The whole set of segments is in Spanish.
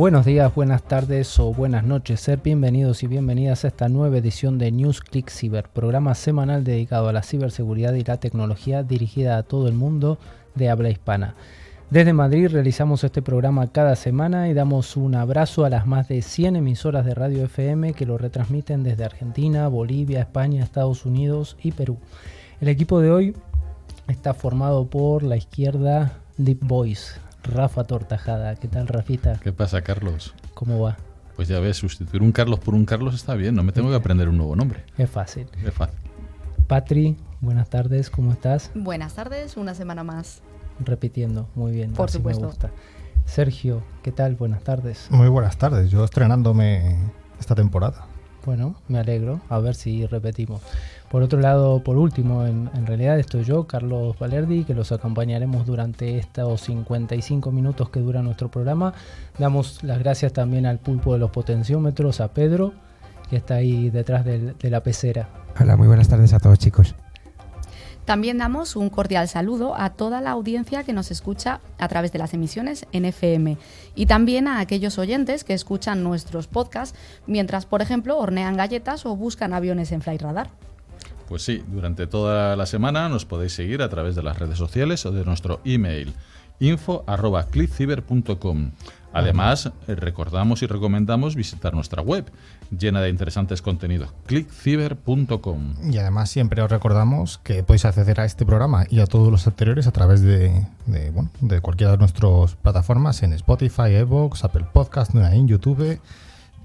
Buenos días, buenas tardes o buenas noches. Ser bienvenidos y bienvenidas a esta nueva edición de News Click Cyber, programa semanal dedicado a la ciberseguridad y la tecnología dirigida a todo el mundo de habla hispana. Desde Madrid realizamos este programa cada semana y damos un abrazo a las más de 100 emisoras de radio FM que lo retransmiten desde Argentina, Bolivia, España, Estados Unidos y Perú. El equipo de hoy está formado por la izquierda Deep Voice, Rafa Tortajada. ¿Qué tal, Rafita? ¿Qué pasa, Carlos? ¿Cómo va? Pues ya ves, sustituir un Carlos por un Carlos está bien, no me tengo que aprender un nuevo nombre. Es fácil. Es fácil. Patri, buenas tardes, ¿cómo estás? Buenas tardes, una semana más. Repitiendo, muy bien. Por así supuesto. Me gusta. Sergio, ¿qué tal? Buenas tardes. Muy buenas tardes, yo estrenándome esta temporada. Bueno, me alegro. A ver si repetimos. Por otro lado, por último, en, en, realidad estoy yo, Carlos Valerdi, que los acompañaremos durante estos 55 minutos que dura nuestro programa. Damos las gracias también al pulpo de los potenciómetros, a Pedro, que está ahí detrás del, de la pecera. Hola, muy buenas tardes a todos chicos. También damos un cordial saludo a toda la audiencia que nos escucha a través de las emisiones en FM y también a aquellos oyentes que escuchan nuestros podcasts mientras, por ejemplo, hornean galletas o buscan aviones en Flightradar. Pues sí, durante toda la semana nos podéis seguir a través de las redes sociales o de nuestro email info.clickciber.com. Además, recordamos y recomendamos visitar nuestra web, llena de interesantes contenidos, clickciber.com. Y además siempre os recordamos que podéis acceder a este programa y a todos los anteriores a través de, de, bueno, de cualquiera de nuestras plataformas en Spotify, Evox, Apple Podcast, en YouTube,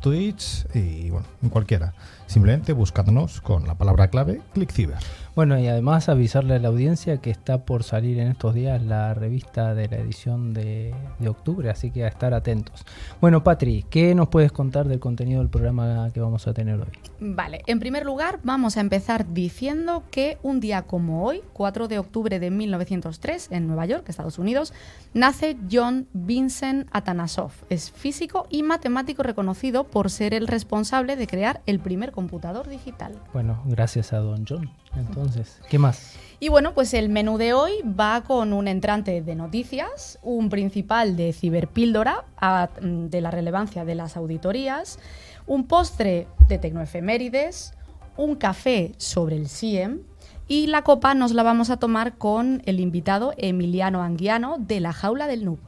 Twitch y bueno, en cualquiera. Simplemente buscándonos con la palabra clave ClickCiber. Bueno, y además avisarle a la audiencia que está por salir en estos días la revista de la edición de, de, octubre, así que a estar atentos. Bueno, Patri, ¿qué nos puedes contar del contenido del programa que vamos a tener hoy? Vale, en primer lugar vamos a empezar diciendo que un día como hoy, 4 de octubre de 1903, en Nueva York, Estados Unidos, nace John Vincent Atanasov. Es físico y matemático reconocido por ser el responsable de crear el primer computador digital. Bueno, gracias a Don John. Entonces, ¿qué más? Y bueno, pues el menú de hoy va con un entrante de noticias, un principal de ciberpíldora a, de la relevancia de las auditorías, un postre de tecnoefemérides, un café sobre el SIEM y la copa nos la vamos a tomar con el invitado Emiliano Anguiano de la Jaula del Noob.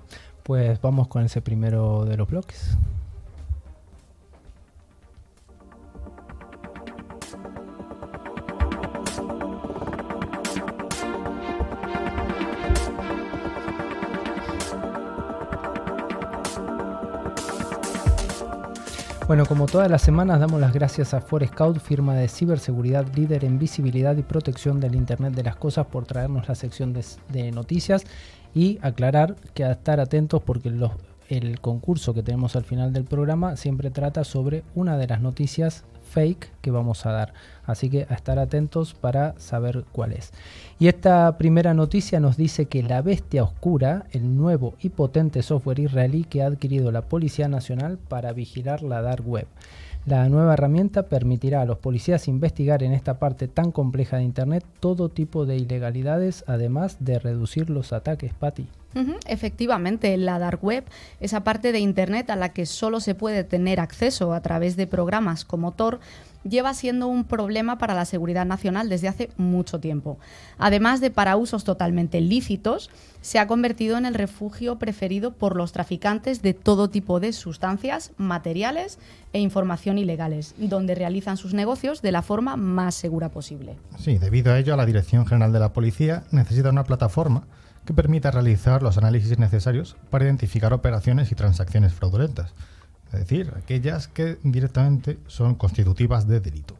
Pues vamos con ese primero de los bloques. Bueno, como todas las semanas damos las gracias a Forescout, firma de ciberseguridad líder en visibilidad y protección del Internet de las Cosas, por traernos la sección de, noticias y aclarar que a estar atentos porque los, el concurso que tenemos al final del programa siempre trata sobre una de las noticias fake que vamos a dar. Así que a estar atentos para saber cuál es. Y esta primera noticia nos dice que La Bestia Oscura, el nuevo y potente software israelí que ha adquirido la Policía Nacional para vigilar la dark web. La nueva herramienta permitirá a los policías investigar en esta parte tan compleja de Internet todo tipo de ilegalidades, además de reducir los ataques, Patty. Efectivamente, la dark web, esa parte de Internet a la que solo se puede tener acceso a través de programas como Tor, lleva siendo un problema para la seguridad nacional desde hace mucho tiempo. Además de para usos totalmente lícitos, se ha convertido en el refugio preferido por los traficantes de todo tipo de sustancias, materiales e información ilegales, donde realizan sus negocios de la forma más segura posible. Sí, debido a ello, la Dirección General de la Policía necesita una plataforma que permita realizar los análisis necesarios para identificar operaciones y transacciones fraudulentas es decir, aquellas que directamente son constitutivas de delito.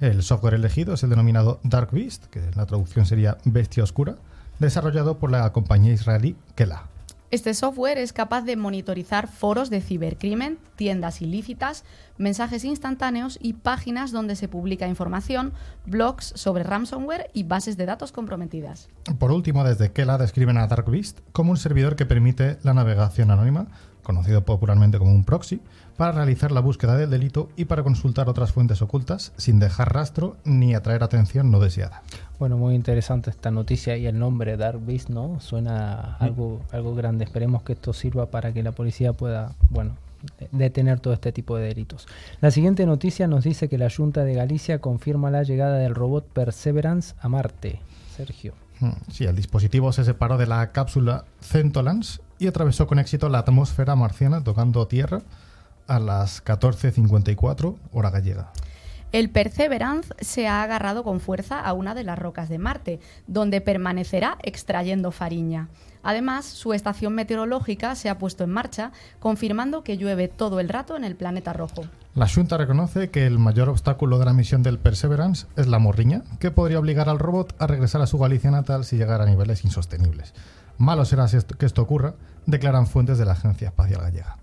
El software elegido es el denominado Dark Beast, que en la traducción sería Bestia Oscura, desarrollado por la compañía israelí Kela. Este software es capaz de monitorizar foros de cibercrimen, tiendas ilícitas, mensajes instantáneos y páginas donde se publica información, blogs sobre ransomware y bases de datos comprometidas. Por último, desde Kela describen a Dark Beast como un servidor que permite la navegación anónima conocido popularmente como un proxy, para realizar la búsqueda del delito y para consultar otras fuentes ocultas sin dejar rastro ni atraer atención no deseada. Bueno, muy interesante esta noticia y el nombre Dark Beast, ¿no? Suena algo, algo grande. Esperemos que esto sirva para que la policía pueda, bueno, detener todo este tipo de delitos. La siguiente noticia nos dice que la Junta de Galicia confirma la llegada del robot Perseverance a Marte. Sergio. Mm, sí, el dispositivo se separó de la cápsula Centolans y atravesó con éxito la atmósfera marciana tocando tierra a las 14.54 hora gallega. El Perseverance se ha agarrado con fuerza a una de las rocas de Marte, donde permanecerá extrayendo fariña. Además, su estación meteorológica se ha puesto en marcha, confirmando que llueve todo el rato en el planeta rojo. La Junta reconoce que el mayor obstáculo de la misión del Perseverance es la morriña, que podría obligar al robot a regresar a su Galicia natal si llegara a niveles insostenibles. Malo será que esto ocurra, declaran fuentes de la Agencia Espacial Gallega.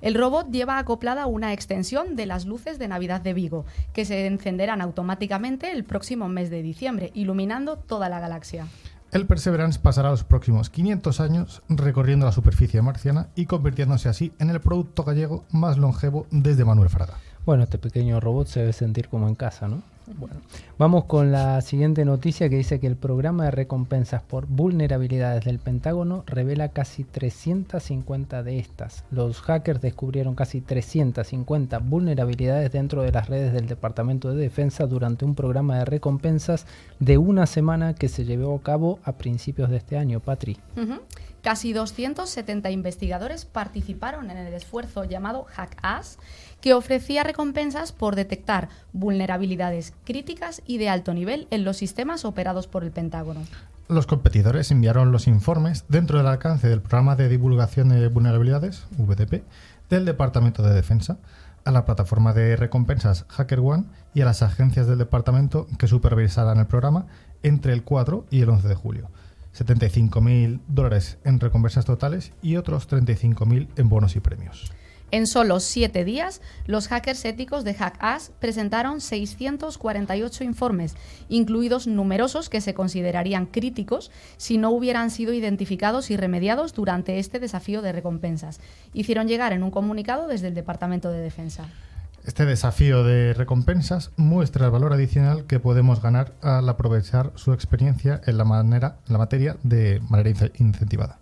El robot lleva acoplada una extensión de las luces de Navidad de Vigo, que se encenderán automáticamente el próximo mes de diciembre, iluminando toda la galaxia. El Perseverance pasará los próximos 500 años recorriendo la superficie marciana y convirtiéndose así en el producto gallego más longevo desde Manuel Fraga. Bueno, este pequeño robot se debe sentir como en casa, ¿no? Bueno, vamos con la siguiente noticia que dice que el programa de recompensas por vulnerabilidades del Pentágono revela casi 350 de estas. Los hackers descubrieron casi 350 vulnerabilidades dentro de las redes del Departamento de Defensa durante un programa de recompensas de una semana que se llevó a cabo a principios de este año. Patri. Casi 270 investigadores participaron en el esfuerzo llamado HackAss que ofrecía recompensas por detectar vulnerabilidades críticas y de alto nivel en los sistemas operados por el Pentágono. Los competidores enviaron los informes dentro del alcance del programa de divulgación de vulnerabilidades, VDP, del Departamento de Defensa, a la plataforma de recompensas HackerOne y a las agencias del departamento que supervisarán el programa entre el 4 y el 11 de julio. 75.000 dólares en recompensas totales y otros 35.000 en bonos y premios. En solo siete días, los hackers éticos de HackAss presentaron 648 informes, incluidos numerosos que se considerarían críticos si no hubieran sido identificados y remediados durante este desafío de recompensas. Hicieron llegar en un comunicado desde el Departamento de Defensa. Este desafío de recompensas muestra el valor adicional que podemos ganar al aprovechar su experiencia en la, manera, en la materia de manera incentivada.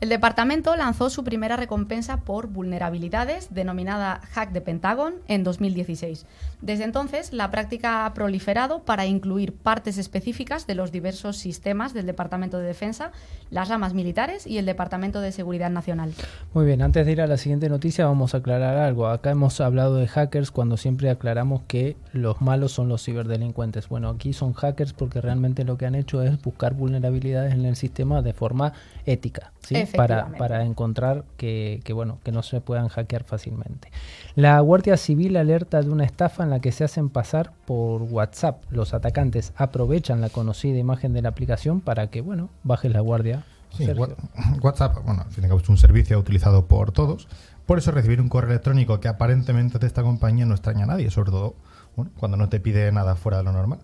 El departamento lanzó su primera recompensa por vulnerabilidades, denominada Hack de Pentagon, en 2016. Desde entonces, la práctica ha proliferado para incluir partes específicas de los diversos sistemas del Departamento de Defensa, las ramas militares y el Departamento de Seguridad Nacional. Muy bien, antes de ir a la siguiente noticia vamos a aclarar algo. Acá hemos hablado de hackers cuando siempre aclaramos que los malos son los ciberdelincuentes. Bueno, aquí son hackers porque realmente lo que han hecho es buscar vulnerabilidades en el sistema de forma ética. ¿sí? para, para encontrar que, que, bueno, que no se puedan hackear fácilmente. La Guardia Civil alerta de una estafa en la que se hacen pasar por WhatsApp. Los atacantes aprovechan la conocida imagen de la aplicación para que, bueno, bajes la guardia. Sí, WhatsApp, bueno, al fin y al cabo es un servicio utilizado por todos. Por eso recibir un correo electrónico que aparentemente de esta compañía no extraña a nadie, sobre todo cuando no te pide nada fuera de lo normal.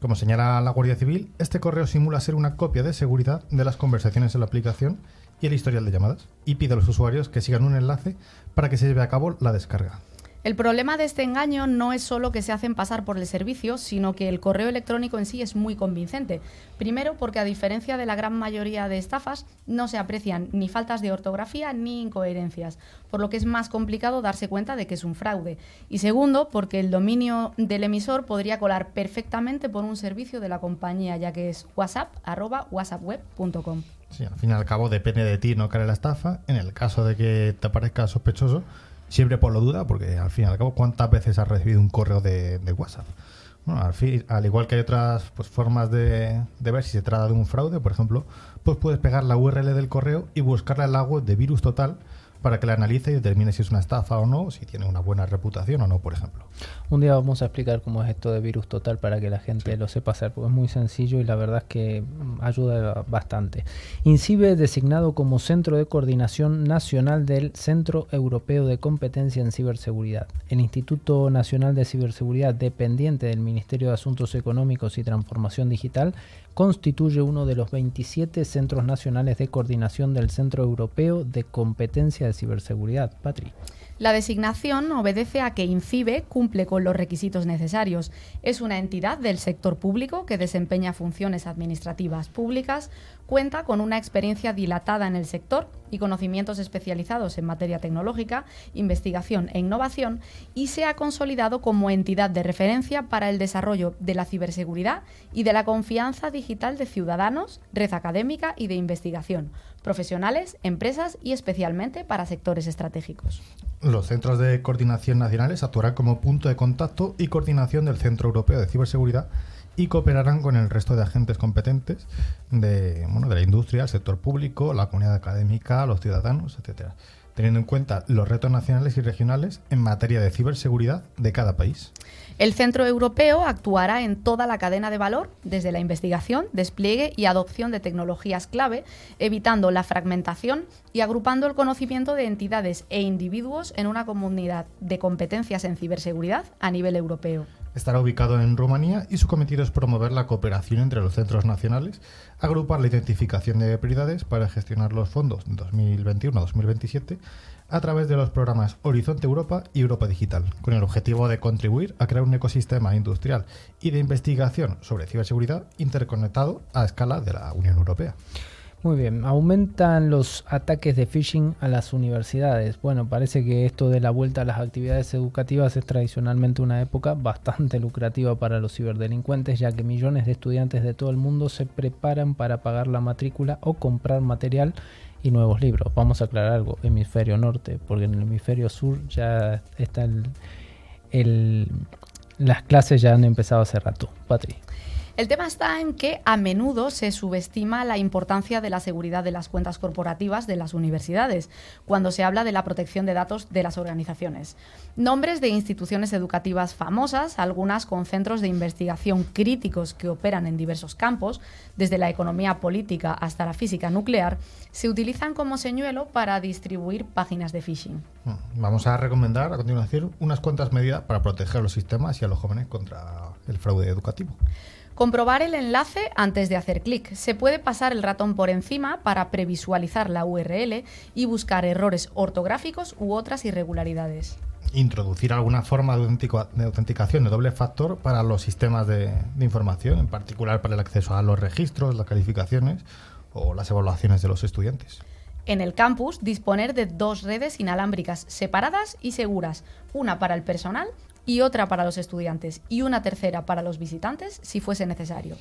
Como señala la Guardia Civil, este correo simula ser una copia de seguridad de las conversaciones en la aplicación y el historial de llamadas y pide a los usuarios que sigan un enlace para que se lleve a cabo la descarga. El problema de este engaño no es solo que se hacen pasar por el servicio, sino que el correo electrónico en sí es muy convincente. Primero, porque a diferencia de la gran mayoría de estafas, no se aprecian ni faltas de ortografía ni incoherencias, por lo que es más complicado darse cuenta de que es un fraude. Y segundo, porque el dominio del emisor podría colar perfectamente por un servicio de la compañía, ya que es whatsapp.whatsappweb.com. Sí, al fin y al cabo depende de ti no caer la estafa. En el caso de que te parezca sospechoso, siempre por lo duda, porque al fin y al cabo, ¿cuántas veces has recibido un correo de, WhatsApp? Bueno, al, fin, al, igual que hay otras pues, formas de, de, ver si se trata de un fraude, por ejemplo, pues puedes pegar la URL del correo y buscarla en la web de Virus Total para que la analice y determine si es una estafa o no, si tiene una buena reputación o no, por ejemplo. Un día vamos a explicar cómo es esto de virus total para que la gente lo sepa hacer, porque es muy sencillo y la verdad es que ayuda bastante. INCIBE designado como Centro de Coordinación Nacional del Centro Europeo de Competencia en Ciberseguridad. El Instituto Nacional de Ciberseguridad, dependiente del Ministerio de Asuntos Económicos y Transformación Digital, constituye uno de los 27 centros nacionales de coordinación del Centro Europeo de Competencia de Ciberseguridad. Patri. La designación obedece a que INCIBE cumple con los requisitos necesarios. Es una entidad del sector público que desempeña funciones administrativas públicas, cuenta con una experiencia dilatada en el sector y conocimientos especializados en materia tecnológica, investigación e innovación y se ha consolidado como entidad de referencia para el desarrollo de la ciberseguridad y de la confianza digital de ciudadanos, red académica y de investigación, profesionales, empresas y especialmente para sectores estratégicos. Los centros de coordinación nacionales actuarán como punto de contacto y coordinación del Centro Europeo de Ciberseguridad y cooperarán con el resto de agentes competentes de, bueno, de la industria, el sector público, la comunidad académica, los ciudadanos, etcétera, teniendo en cuenta los retos nacionales y regionales en materia de ciberseguridad de cada país. El Centro Europeo actuará en toda la cadena de valor, desde la investigación, despliegue y adopción de tecnologías clave, evitando la fragmentación y agrupando el conocimiento de entidades e individuos en una comunidad de competencias en ciberseguridad a nivel europeo. Estará ubicado en Rumanía y su cometido es promover la cooperación entre los centros nacionales, agrupar la identificación de prioridades para gestionar los fondos 2021-2027 a través de los programas Horizonte Europa y Europa Digital, con el objetivo de contribuir a crear un ecosistema industrial y de investigación sobre ciberseguridad interconectado a escala de la Unión Europea. Muy bien, aumentan los ataques de phishing a las universidades. Bueno, parece que esto de la vuelta a las actividades educativas es tradicionalmente una época bastante lucrativa para los ciberdelincuentes, ya que millones de estudiantes de todo el mundo se preparan para pagar la matrícula o comprar material y nuevos libros. Vamos a aclarar algo, hemisferio norte, porque en el hemisferio sur ya está el, las clases ya han empezado hace rato. Patri. El tema está en que a menudo se subestima la importancia de la seguridad de las cuentas corporativas de las universidades cuando se habla de la protección de datos de las organizaciones. Nombres de instituciones educativas famosas, algunas con centros de investigación críticos que operan en diversos campos, desde la economía política hasta la física nuclear, se utilizan como señuelo para distribuir páginas de phishing. Vamos a recomendar a continuación unas cuantas medidas para proteger los sistemas y a los jóvenes contra el fraude educativo. Comprobar el enlace antes de hacer clic. Se puede pasar el ratón por encima para previsualizar la URL y buscar errores ortográficos u otras irregularidades. Introducir alguna forma de, autenticación de doble factor para los sistemas de, de información, en particular para el acceso a los registros, las calificaciones o las evaluaciones de los estudiantes en el campus disponer de dos redes inalámbricas separadas y seguras, una para el personal y otra para los estudiantes y una tercera para los visitantes si fuese necesario.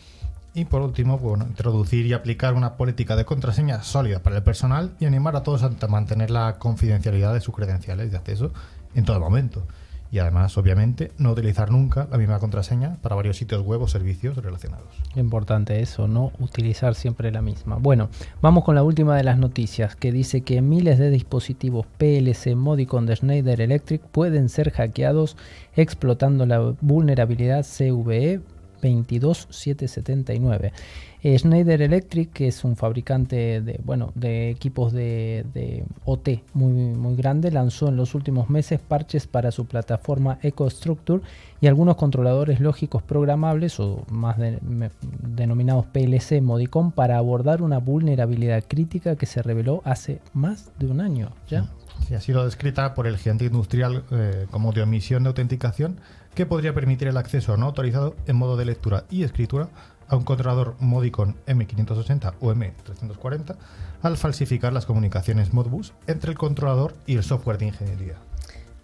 Y por último, bueno, introducir y aplicar una política de contraseña sólida para el personal y animar a todos a mantener la confidencialidad de sus credenciales de acceso en todo momento y además, obviamente, no utilizar nunca la misma contraseña para varios sitios web o servicios relacionados. Importante eso, no utilizar siempre la misma. Bueno, vamos con la última de las noticias que dice que miles de dispositivos PLC Modicon de Schneider Electric pueden ser hackeados explotando la vulnerabilidad CVE 22779. Eh, Schneider Electric, que es un fabricante de, bueno, de equipos de, OT muy, muy grande, lanzó en los últimos meses parches para su plataforma EcoStructure y algunos controladores lógicos programables o más denominados PLC Modicon para abordar una vulnerabilidad crítica que se reveló hace más de un año ya. Ha sido descrita por el gigante industrial eh, como de omisión de autenticación que podría permitir el acceso no autorizado en modo de lectura y escritura a un controlador Modicon M580 o M340 al falsificar las comunicaciones Modbus entre el controlador y el software de ingeniería.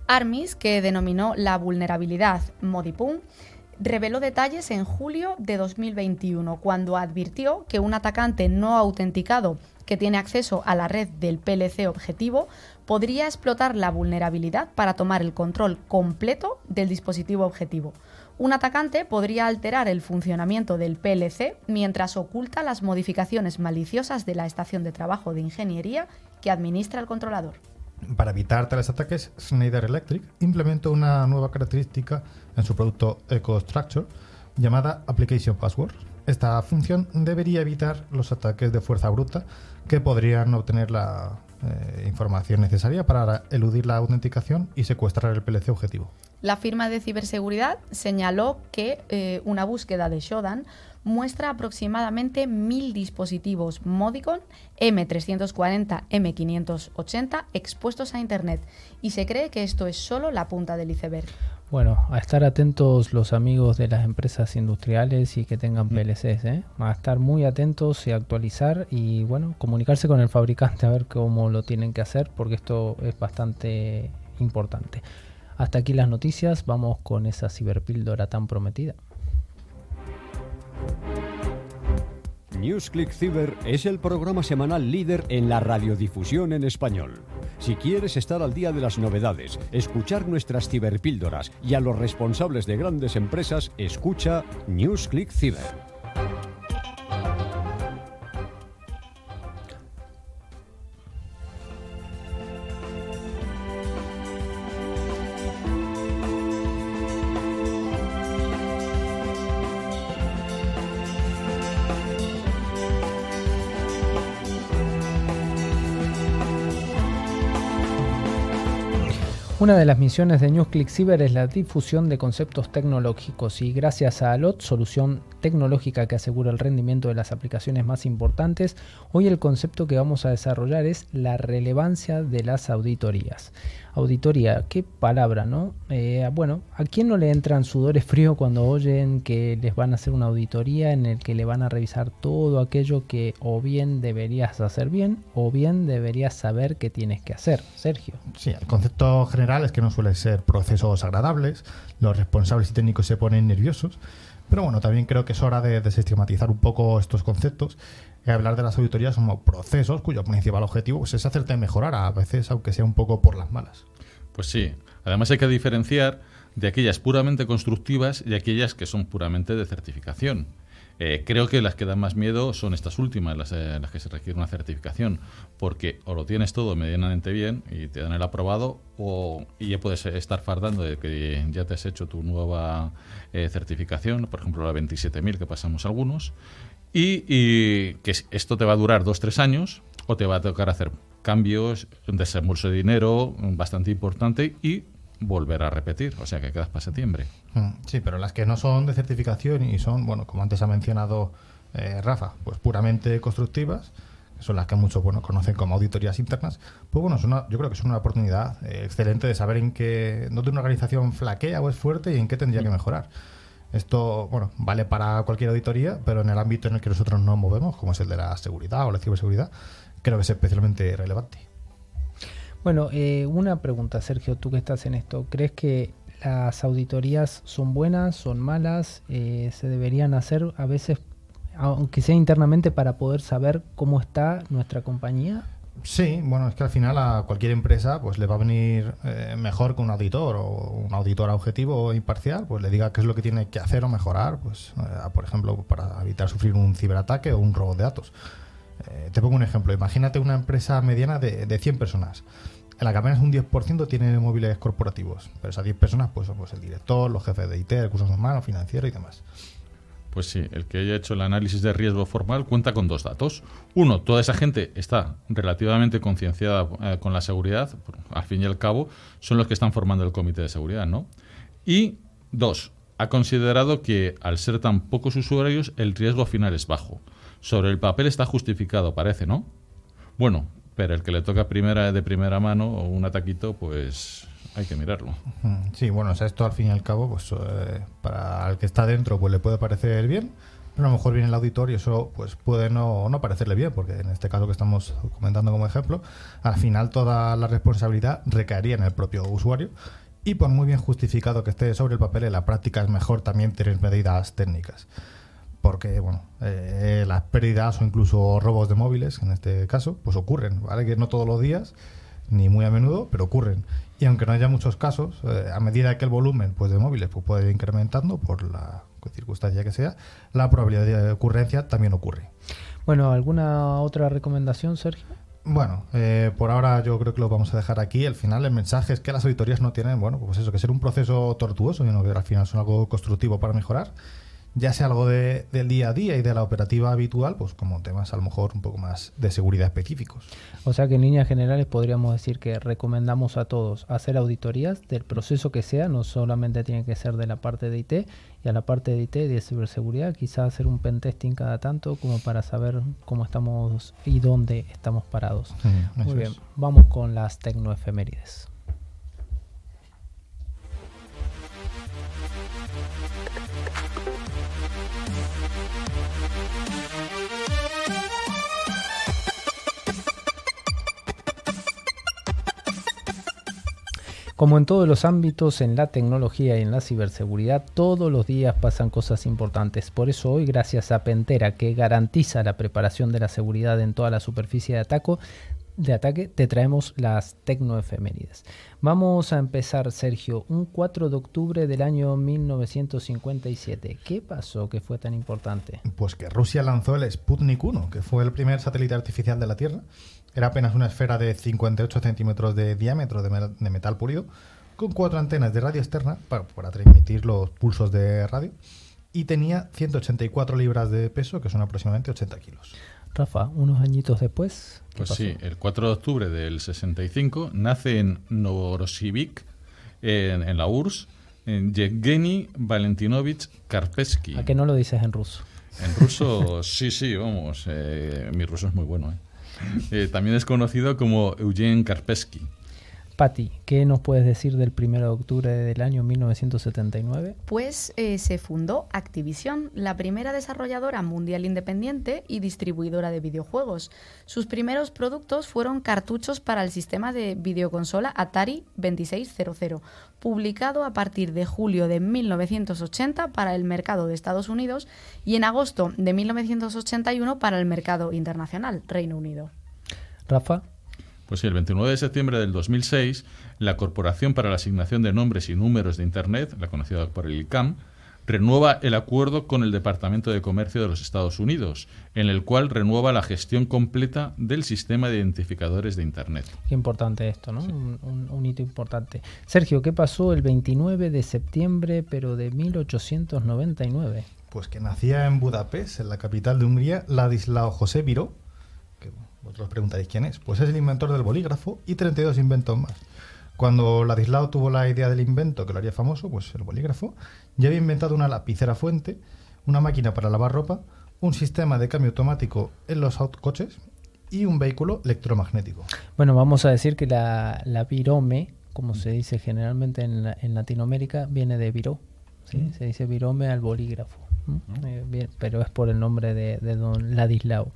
Armis, que denominó la vulnerabilidad Modipun, reveló detalles en julio de 2021, cuando advirtió que un atacante no autenticado que tiene acceso a la red del PLC objetivo podría explotar la vulnerabilidad para tomar el control completo del dispositivo objetivo. Un atacante podría alterar el funcionamiento del PLC mientras oculta las modificaciones maliciosas de la estación de trabajo de ingeniería que administra el controlador. Para evitar tales ataques, Schneider Electric implementó una nueva característica en su producto EcoStructure llamada Application Password. Esta función debería evitar los ataques de fuerza bruta que podrían obtener la eh, información necesaria para eludir la autenticación y secuestrar el PLC objetivo. La firma de ciberseguridad señaló que eh, una búsqueda de Shodan muestra aproximadamente 1.000 dispositivos Modicon M340, M580 expuestos a Internet y se cree que esto es solo la punta del iceberg. Bueno, a estar atentos los amigos de las empresas industriales y que tengan PLCs, ¿eh? a estar muy atentos y actualizar y bueno, comunicarse con el fabricante a ver cómo lo tienen que hacer porque esto es bastante importante. Hasta aquí las noticias, vamos con esa ciberpíldora tan prometida. NewsClick Cyber es el programa semanal líder en la radiodifusión en español. Si quieres estar al día de las novedades, escuchar nuestras ciberpíldoras y a los responsables de grandes empresas, escucha NewsClick Cyber. Una de las misiones de NewsClick Cyber es la difusión de conceptos tecnológicos y gracias a ALOT, solución tecnológica que asegura el rendimiento de las aplicaciones más importantes, hoy el concepto que vamos a desarrollar es la relevancia de las auditorías. Auditoría, qué palabra, ¿no? Eh, bueno, ¿a quién no le entran sudores fríos cuando oyen que les van a hacer una auditoría en el que le van a revisar todo aquello que o bien deberías hacer bien o bien deberías saber que tienes que hacer? Sergio. Sí, el concepto general es que no suelen ser procesos agradables, los responsables y técnicos se ponen nerviosos, pero bueno, también creo que es hora de desestigmatizar un poco estos conceptos hablar de las auditorías como procesos cuyo principal objetivo pues, es hacerte mejorar, a veces aunque sea un poco por las malas. Pues sí, además hay que diferenciar de aquellas puramente constructivas y aquellas que son puramente de certificación. Eh, creo que las que dan más miedo son estas últimas, las, eh, las, que se requiere una certificación, porque o lo tienes todo medianamente bien y te dan el aprobado, o y ya puedes estar fardando de que ya te has hecho tu nueva eh, certificación, por ejemplo la 27.000 que pasamos algunos, y, que esto te va a durar dos, tres años o te va a tocar hacer cambios, desembolso de dinero bastante importante y volver a repetir, o sea que quedas para septiembre. Mm, sí, pero las que no son de certificación y son, bueno, como antes ha mencionado eh, Rafa, pues puramente constructivas, son las que muchos bueno, conocen como auditorías internas, pues bueno, es una, yo creo que es una oportunidad eh, excelente de saber en qué, dónde una organización flaquea o es fuerte y en qué tendría que mejorar. Esto, bueno, vale para cualquier auditoría, pero en el ámbito en el que nosotros nos movemos, como es el de la seguridad o la ciberseguridad, creo que es especialmente relevante. Bueno, eh, una pregunta, Sergio, tú que estás en esto, ¿crees que las auditorías son buenas, son malas? Eh, ¿Se deberían hacer a veces, aunque sea internamente, para poder saber cómo está nuestra compañía? Sí, bueno, es que al final a cualquier empresa pues le va a venir eh, mejor que un auditor o un auditor objetivo o imparcial, pues le diga qué es lo que tiene que hacer o mejorar, pues eh, por ejemplo, para evitar sufrir un ciberataque o un robo de datos. Eh, te pongo un ejemplo, imagínate una empresa mediana de, de 100 personas. En la que apenas un 10% tiene móviles corporativos, pero esas 10 personas pues son pues, el director, los jefes de IT, recursos humanos, financieros y demás. Pues sí, el que haya hecho el análisis de riesgo formal cuenta con dos datos. Uno, toda esa gente está relativamente concienciada eh, con la seguridad, al fin y al cabo, son los que están formando el comité de seguridad, ¿no? Y dos, ha considerado que al ser tan pocos usuarios, el riesgo final es bajo. Sobre el papel está justificado, parece, ¿no? Bueno, pero el que le toca primera de primera mano un ataquito, pues hay que mirarlo. Sí, bueno, o sea, esto al fin y al cabo, pues eh, para el que está dentro, pues le puede parecer bien, pero a lo mejor viene el auditor y eso pues puede no, no parecerle bien, porque en este caso que estamos comentando como ejemplo, al final toda la responsabilidad recaería en el propio usuario y por muy bien justificado que esté sobre el papel, en la práctica es mejor también tener medidas técnicas. Porque, bueno, eh, las pérdidas o incluso robos de móviles, en este caso, pues ocurren, ¿vale? Que no todos los días, ni muy a menudo, pero ocurren. Y aunque no haya muchos casos, eh, a medida que el volumen pues, de móviles pues, puede ir incrementando por la circunstancia que sea, la probabilidad de ocurrencia también ocurre. Bueno, ¿alguna otra recomendación, Sergio? Bueno, eh, por ahora yo creo que lo vamos a dejar aquí. Al final el mensaje es que las auditorías no tienen, bueno, pues eso, que ser un proceso tortuoso, sino que al final son algo constructivo para mejorar ya sea algo de- del día a día y de la operativa habitual, pues como temas a lo mejor un poco más de seguridad específicos. O sea que en líneas generales podríamos decir que recomendamos a todos hacer auditorías del proceso que sea, no solamente tiene que ser de la parte de IT, y a la parte de IT de ciberseguridad, quizás hacer un pentesting cada tanto como para saber cómo estamos y dónde estamos parados. Muy bien, es. vamos con las tecnoefemérides. Como en todos los ámbitos, en la tecnología y en la ciberseguridad, todos los días pasan cosas importantes. Por eso hoy, gracias a Pentera, que garantiza la preparación de la seguridad en toda la superficie de, ataco, de ataque, te traemos las tecnoefemérides. Vamos a empezar, Sergio, un 4 de octubre del año 1957. ¿Qué pasó que fue tan importante? Pues que Rusia lanzó el Sputnik 1, que fue el primer satélite artificial de la Tierra. Era apenas una esfera de 58 centímetros de diámetro de, me- de metal pulido, con cuatro antenas de radio externa para, para transmitir los pulsos de radio, y tenía 184 libras de peso, que son aproximadamente 80 kilos. Rafa, unos añitos después. ¿qué Pues pasó? sí, el 4 de octubre del 65 nace en Novosibirsk, en, en la URSS, en Yevgeny Valentinovich Karpetsky. ¿A qué no lo dices en ruso? En ruso, sí, sí, vamos, eh, mi ruso es muy bueno. ¿eh? Eh, también es conocido como Eugen Karpetsky. Patti, ¿qué nos puedes decir del 1 de octubre del año 1979? Pues eh, se fundó Activision, la primera desarrolladora mundial independiente y distribuidora de videojuegos. Sus primeros productos fueron cartuchos para el sistema de videoconsola Atari 2600, publicado a partir de julio de 1980 para el mercado de Estados Unidos y en agosto de 1981 para el mercado internacional, Reino Unido. Rafa, Pues sí, el 29 de septiembre del 2006, la Corporación para la Asignación de Nombres y Números de Internet, la conocida por el ICAM, renueva el acuerdo con el Departamento de Comercio de los Estados Unidos, en el cual renueva la gestión completa del sistema de identificadores de Internet. qué importante esto, ¿no? Un, un- un hito importante. Sergio, ¿qué pasó el 29 de septiembre, pero de 1899? Pues que nacía en Budapest, en la capital de Hungría, Ladislao José Viró, vosotros preguntaréis quién es. Pues es el inventor del bolígrafo y 32 inventos más. Cuando Ladislao tuvo la idea del invento que lo haría famoso, pues el bolígrafo, ya había inventado una lapicera fuente, una máquina para lavar ropa, un sistema de cambio automático en los coches y un vehículo electromagnético. Bueno, vamos a decir que la, la virome, como se dice generalmente en, la- en Latinoamérica, viene de viró. ¿sí? Se dice virome al bolígrafo. ¿m? Eh, bien, pero es por el nombre de, de don Ladislao.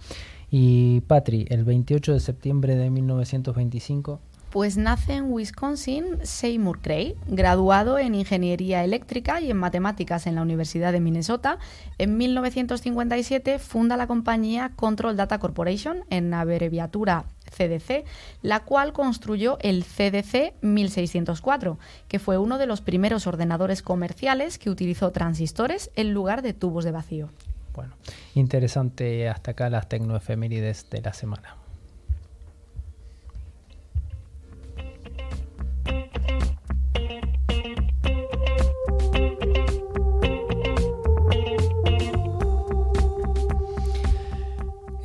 Y Patri, el 28 de septiembre de 1925, Pues nace en Wisconsin Seymour Cray, graduado en Ingeniería Eléctrica y en Matemáticas en la Universidad de Minnesota. En 1957 funda la compañía Control Data Corporation, en abreviatura CDC, la cual construyó el CDC 1604, que fue uno de los primeros ordenadores comerciales que utilizó transistores en lugar de tubos de vacío. Bueno, interesante hasta acá las tecnoefemérides de la semana.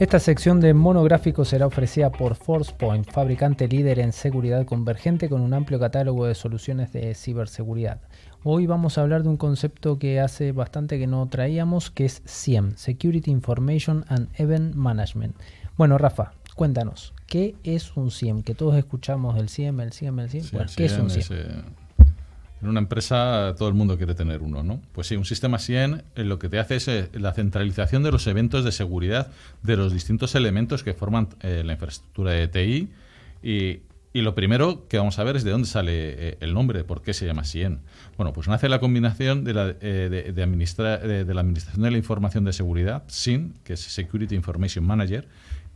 Esta sección de monográficos será ofrecida por ForcePoint, fabricante líder en seguridad convergente con un amplio catálogo de soluciones de ciberseguridad. Hoy vamos a hablar de un concepto que hace bastante que no traíamos, que es SIEM, Security Information and Event Management. Bueno, Rafa, cuéntanos, ¿qué es un SIEM? Que todos escuchamos el SIEM, el SIEM, el SIEM. Sí, Bueno, el ¿Qué es un SIEM es, eh, en una empresa todo el mundo quiere tener uno, ¿no? Pues sí, un sistema SIEM eh, lo que te hace es eh, la centralización de los eventos de seguridad de los distintos elementos que forman la infraestructura de TI y, y lo primero que vamos a ver es de dónde sale eh, el nombre, por qué se llama SIEM. Bueno, pues nace la combinación de la, eh, de, de de- la Administración de la Información de Seguridad, SIM, que es Security Information Manager,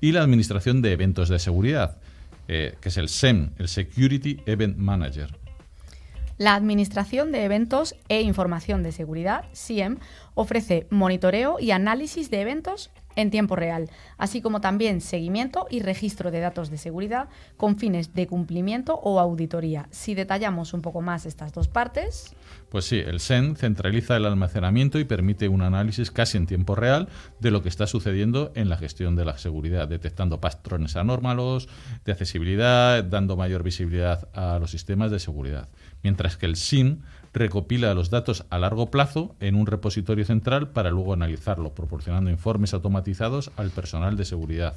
y la Administración de Eventos de Seguridad, eh, que es el SEM, el Security Event Manager. La Administración de Eventos e Información de Seguridad, SIEM, ofrece monitoreo y análisis de eventos en tiempo real, así como también seguimiento y registro de datos de seguridad con fines de cumplimiento o auditoría. Si detallamos un poco más estas dos partes, Pues sí, el SEN centraliza el almacenamiento y permite un análisis casi en tiempo real de lo que está sucediendo en la gestión de la seguridad, detectando patrones anómalos de accesibilidad, dando mayor visibilidad a los sistemas de seguridad. Mientras que el SIN recopila los datos a largo plazo en un repositorio central para luego analizarlo, proporcionando informes automatizados al personal de seguridad.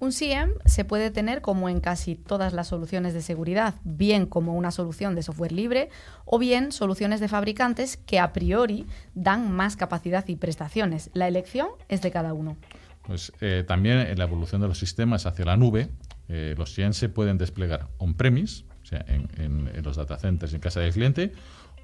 Un SIEM se puede tener como en casi todas las soluciones de seguridad, bien como una solución de software libre o bien soluciones de fabricantes que a priori dan más capacidad y prestaciones. La elección es de cada uno. Pues eh, también en la evolución de los sistemas hacia la nube, eh, los SIEM se pueden desplegar on-premise, o sea, en, en los data centers en casa del cliente,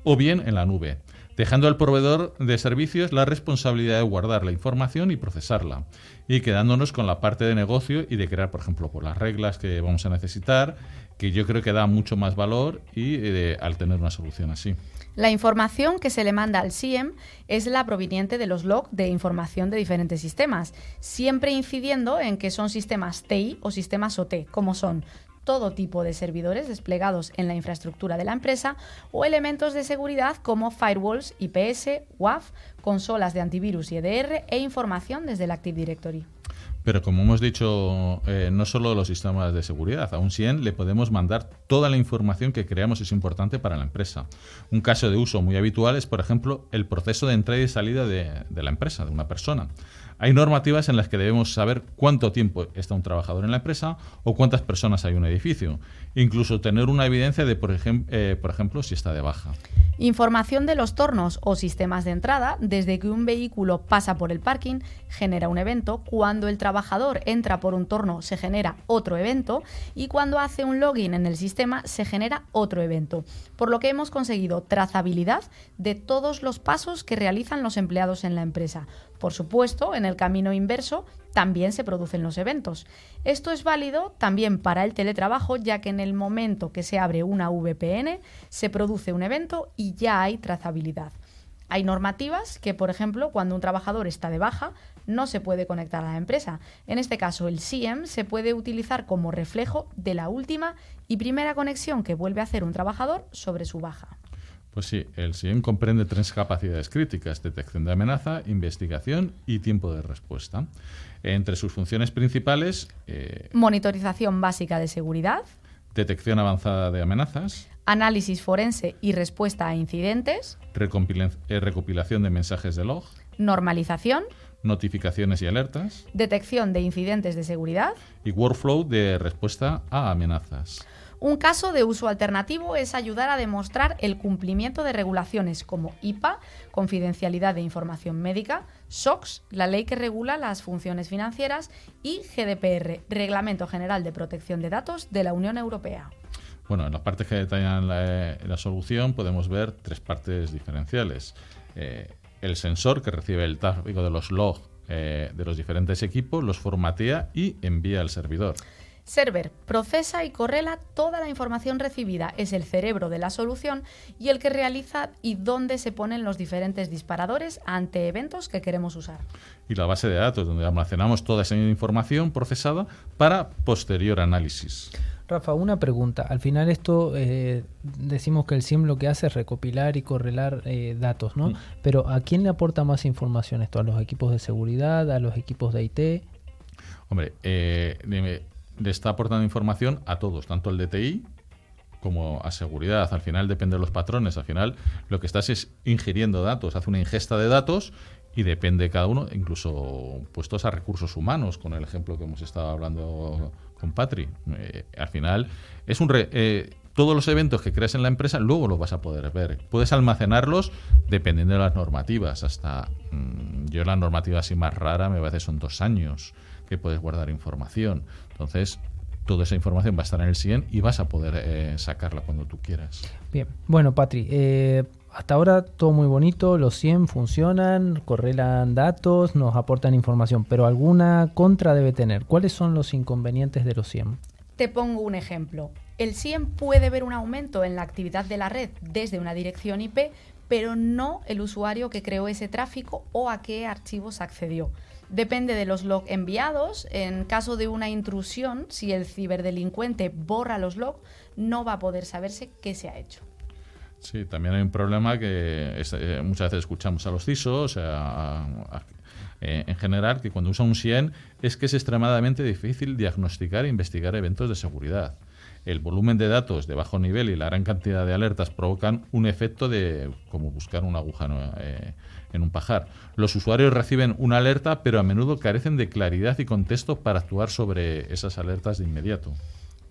o bien en la nube dejando al proveedor de servicios la responsabilidad de guardar la información y procesarla, y quedándonos con la parte de negocio y de crear, por ejemplo, por las reglas que vamos a necesitar, que yo creo que da mucho más valor y eh, al tener una solución así. La información que se le manda al SIEM es la proveniente de los logs de información de diferentes sistemas, siempre incidiendo en que son sistemas TI o sistemas OT, como son todo tipo de servidores desplegados en la infraestructura de la empresa o elementos de seguridad como firewalls, IPS, WAF, consolas de antivirus y EDR e información desde el Active Directory. Pero como hemos dicho, eh, no solo los sistemas de seguridad, a un SIEM le podemos mandar toda la información que creamos es importante para la empresa. Un caso de uso muy habitual es, por ejemplo, el proceso de entrada y salida de la empresa, de una persona. Hay normativas en las que debemos saber cuánto tiempo está un trabajador en la empresa o cuántas personas hay en un edificio. Incluso tener una evidencia de, por, eh, por ejemplo, si está de baja. Información de los tornos o sistemas de entrada. Desde que un vehículo pasa por el parking, genera un evento. Cuando el trabajador entra por un torno, se genera otro evento. Y cuando hace un login en el sistema, se genera otro evento. Por lo que hemos conseguido trazabilidad de todos los pasos que realizan los empleados en la empresa por supuesto, en el camino inverso también se producen los eventos. Esto es válido también para el teletrabajo, ya que en el momento que se abre una VPN se produce un evento y ya hay trazabilidad. Hay normativas que, por ejemplo, cuando un trabajador está de baja, no se puede conectar a la empresa. En este caso, el SIEM se puede utilizar como reflejo de la última y primera conexión que vuelve a hacer un trabajador sobre su baja. Pues sí, el SIEM comprende tres capacidades críticas, detección de amenaza, investigación y tiempo de respuesta. Entre sus funciones principales... Eh, Monitorización básica de seguridad. Detección avanzada de amenazas. Análisis forense y respuesta a incidentes. Eh, recopilación de mensajes de log. Normalización. Notificaciones y alertas. Detección de incidentes de seguridad. Y workflow de respuesta a amenazas. Un caso de uso alternativo es ayudar a demostrar el cumplimiento de regulaciones como IPA, Confidencialidad de Información Médica, SOX, la ley que regula las funciones financieras, y GDPR, Reglamento General de Protección de Datos de la Unión Europea. Bueno, en las partes que detallan la, solución podemos ver tres partes diferenciales. Eh, el sensor que recibe el tráfico de los logs eh, de los diferentes equipos, los formatea y envía al servidor. Server procesa y correla toda la información recibida, es el cerebro de la solución y el que realiza y dónde se ponen los diferentes disparadores ante eventos que queremos usar. Y la base de datos, donde almacenamos toda esa información procesada para posterior análisis. Rafa, una pregunta. Al final esto eh, decimos que el SIM lo que hace es recopilar y correlar eh, datos, ¿no? Pero ¿a quién le aporta más información esto? ¿A los equipos de seguridad? ¿A los equipos de IT? Hombre, eh, dime, le está aportando información a todos, tanto el DTI como a seguridad. Al final depende de los patrones. Al final lo que estás es ingiriendo datos, hace una ingesta de datos y depende cada uno, incluso puestos a recursos humanos, con el ejemplo que hemos estado hablando con Patri. Eh, al final es un eh, todos los eventos que creas en la empresa luego los vas a poder ver. Puedes almacenarlos dependiendo de las normativas. Hasta mm, yo la normativa así más rara me parece son dos años que puedes guardar información. Entonces, toda esa información va a estar en el SIEM y vas a poder eh, sacarla cuando tú quieras. Bien, bueno, Patri, eh, hasta ahora todo muy bonito, los 100 funcionan, correlan datos, nos aportan información, pero alguna contra debe tener. ¿Cuáles son los inconvenientes de los 100? Te pongo un ejemplo. El SIEM puede ver un aumento en la actividad de la red desde una dirección IP, pero no el usuario que creó ese tráfico o a qué archivos accedió. Depende de los logs enviados. En caso de una intrusión, si el ciberdelincuente borra los logs, no va a poder saberse qué se ha hecho. Sí, también hay un problema que eh, muchas veces escuchamos a los CISOs, eh, en general, que cuando usan un SIEM es que es extremadamente difícil diagnosticar e investigar eventos de seguridad. El volumen de datos de bajo nivel y la gran cantidad de alertas provocan un efecto de como buscar una aguja eh, en un pajar. Los usuarios reciben una alerta, pero a menudo carecen de claridad y contexto para actuar sobre esas alertas de inmediato.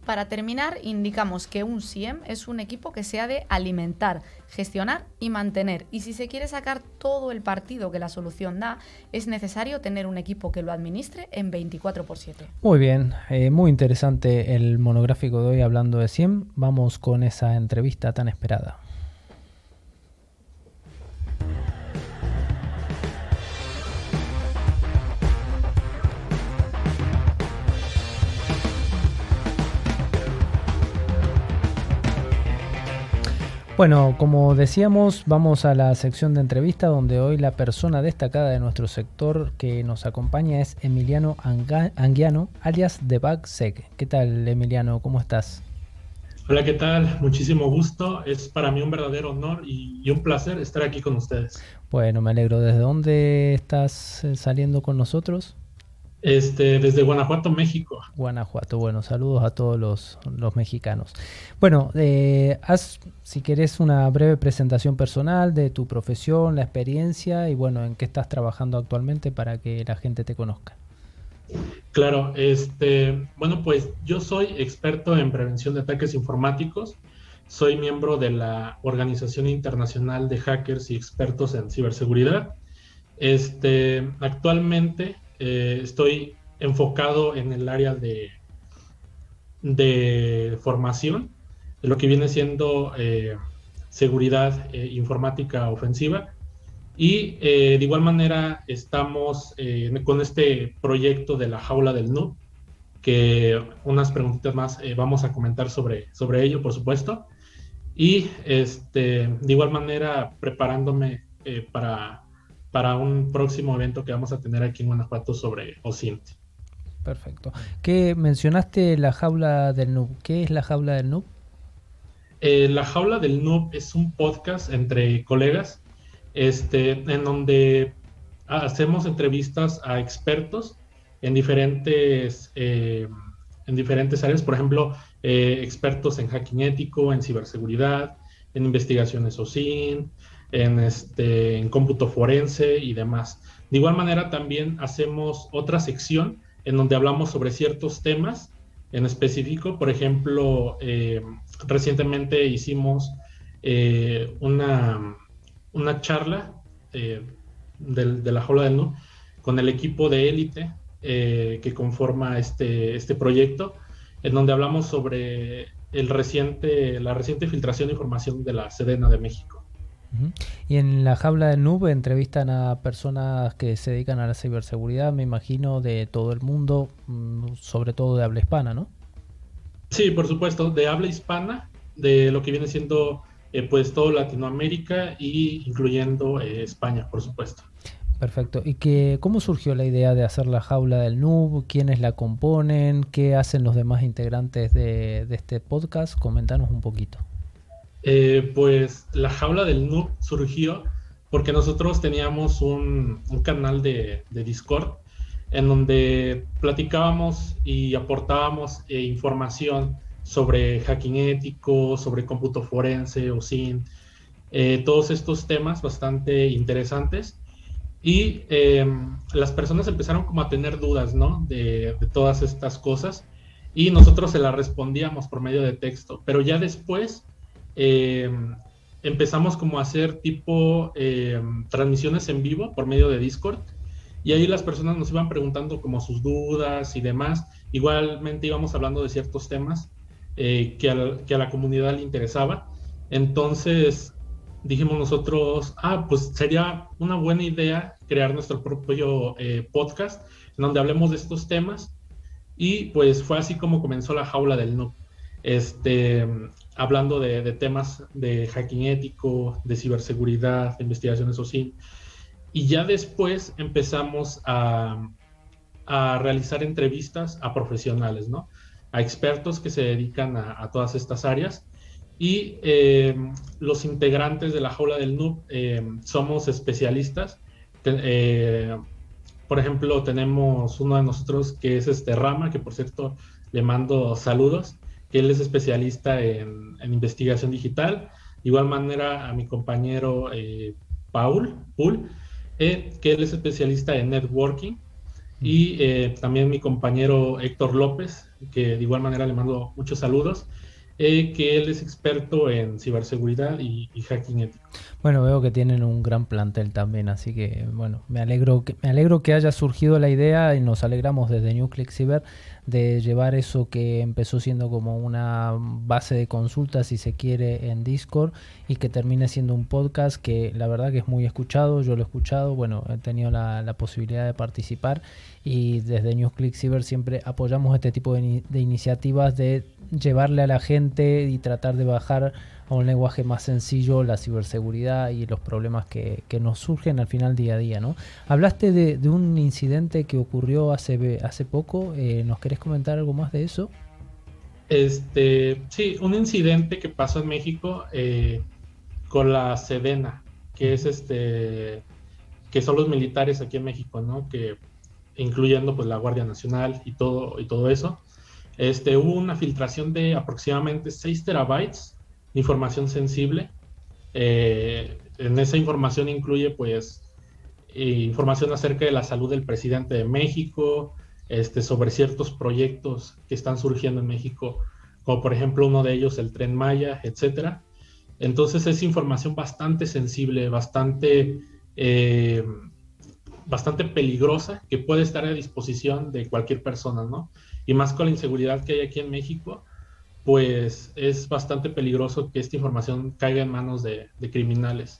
Para terminar, indicamos que un SIEM es un equipo que se ha de alimentar, gestionar y mantener. Y si se quiere sacar todo el partido que la solución da, es necesario tener un equipo que lo administre en 24 por 7. Muy bien, eh, muy interesante el monográfico de hoy hablando de SIEM. Vamos con esa entrevista tan esperada. Bueno, como decíamos, vamos a la sección de entrevista donde hoy la persona destacada de nuestro sector que nos acompaña es Emiliano Anguiano, alias de BugSec. ¿Qué tal, Emiliano? ¿Cómo estás? Hola, ¿qué tal? Muchísimo gusto. Es para mí un verdadero honor y, un placer estar aquí con ustedes. Bueno, me alegro. ¿Desde dónde estás eh, saliendo con nosotros? Este, desde Guanajuato, México. Guanajuato, bueno, saludos a todos los, mexicanos. Bueno, eh, haz, si querés, una breve presentación personal de tu profesión, la experiencia y bueno, en qué estás trabajando actualmente para que la gente te conozca. Claro, este, bueno, pues yo soy experto en prevención de ataques informáticos. Soy miembro de la Organización Internacional de Hackers y Expertos en Ciberseguridad. Este, actualmente eh, estoy enfocado en el área de, de formación, de lo que viene siendo eh, seguridad eh, informática ofensiva. Y de igual manera estamos con este proyecto de la jaula del noob, que unas preguntitas más vamos a comentar sobre, sobre ello, por supuesto. Y este, de igual manera preparándome para para un próximo evento que vamos a tener aquí en Guanajuato sobre OSINT. Perfecto. ¿Qué mencionaste la jaula del noob? ¿Qué es la jaula del noob? Eh, la jaula del noob es un podcast entre colegas este, en donde hacemos entrevistas a expertos en diferentes, eh, en diferentes áreas, por ejemplo, eh, expertos en hacking ético, en ciberseguridad, en investigaciones OSINT, en, este, en cómputo forense y demás. De igual manera también hacemos otra sección en donde hablamos sobre ciertos temas en específico. Por ejemplo, eh, recientemente hicimos eh, una, una charla eh, de, la Jola del Nu con el equipo de élite que conforma este, este proyecto, en donde hablamos sobre el reciente, la reciente filtración de información de la Sedena de México. Y en la jaula de nube entrevistan a personas que se dedican a la ciberseguridad, me imagino, de todo el mundo, mm, sobre todo de habla hispana, ¿no? Sí, por supuesto, de habla hispana, de lo que viene siendo eh, pues todo Latinoamérica y incluyendo eh, España, por supuesto. Perfecto. ¿Y que, cómo surgió la idea de hacer la jaula del NUB? ¿Quiénes la componen? ¿Qué hacen los demás integrantes de, de este podcast? Coméntanos un poquito. Eh, pues la jaula del noob surgió porque nosotros teníamos un, canal de, Discord en donde platicábamos y aportábamos eh, información sobre hacking ético, sobre cómputo forense o SIN, eh, todos estos temas bastante interesantes. Y em, las personas empezaron como a tener dudas, ¿no? De, de todas estas cosas. Y nosotros se las respondíamos por medio de texto. Pero ya después eh, empezamos como a hacer tipo eh, transmisiones en vivo por medio de Discord y ahí las personas nos iban preguntando como sus dudas y demás. Igualmente íbamos hablando de ciertos temas eh, que, a la, comunidad le interesaba. Entonces dijimos nosotros, ah, pues sería una buena idea crear nuestro propio podcast en donde hablemos de estos temas. Y pues fue así como comenzó la jaula del no. Este, hablando de, temas de hacking ético, de ciberseguridad, de investigaciones o sí. Y ya después empezamos a, realizar entrevistas a profesionales, ¿no? A expertos que se dedican a, todas estas áreas. Y los integrantes de la jaula del noob somos especialistas. por ejemplo, tenemos uno de nosotros que es este Rama, que por cierto le mando saludos, él es especialista en, investigación digital. De igual manera a mi compañero Paul, Paul eh, que él es especialista en networking, y eh, también mi compañero Héctor López, que de igual manera le mando muchos saludos, eh, que él es experto en ciberseguridad y, hacking ético. Bueno, veo que tienen un gran plantel también, así que bueno, me alegro que, me alegro que haya surgido la idea y nos alegramos desde NewClick Cyber de llevar eso que empezó siendo como una base de consultas, si se quiere, en Discord y que termine siendo un podcast que la verdad que es muy escuchado, yo lo he escuchado, bueno, he tenido la, la posibilidad de participar y desde NewsClick Cyber siempre apoyamos este tipo de iniciativas de llevarle a la gente y tratar de bajar a un lenguaje más sencillo la ciberseguridad y los problemas que, nos surgen al final día a día. ¿no? Hablaste de, un incidente que ocurrió hace, hace poco, eh, ¿nos querés comentar algo más de eso? Este, sí, un incidente que pasó en México eh, con la Sedena, que es este, que son los militares aquí en México, ¿no? Que incluyendo pues la Guardia Nacional y todo y todo eso. Este, hubo una filtración de aproximadamente 6 terabytes información sensible. Eh, en esa información incluye pues información acerca de la salud del presidente de México, este, sobre ciertos proyectos que están surgiendo en México, como por ejemplo uno de ellos el tren Maya, etcétera. Entonces es información bastante sensible, bastante, eh, bastante peligrosa, que puede estar a disposición de cualquier persona, ¿no? Y más con la inseguridad que hay aquí en México, pues es bastante peligroso que esta información caiga en manos de, criminales.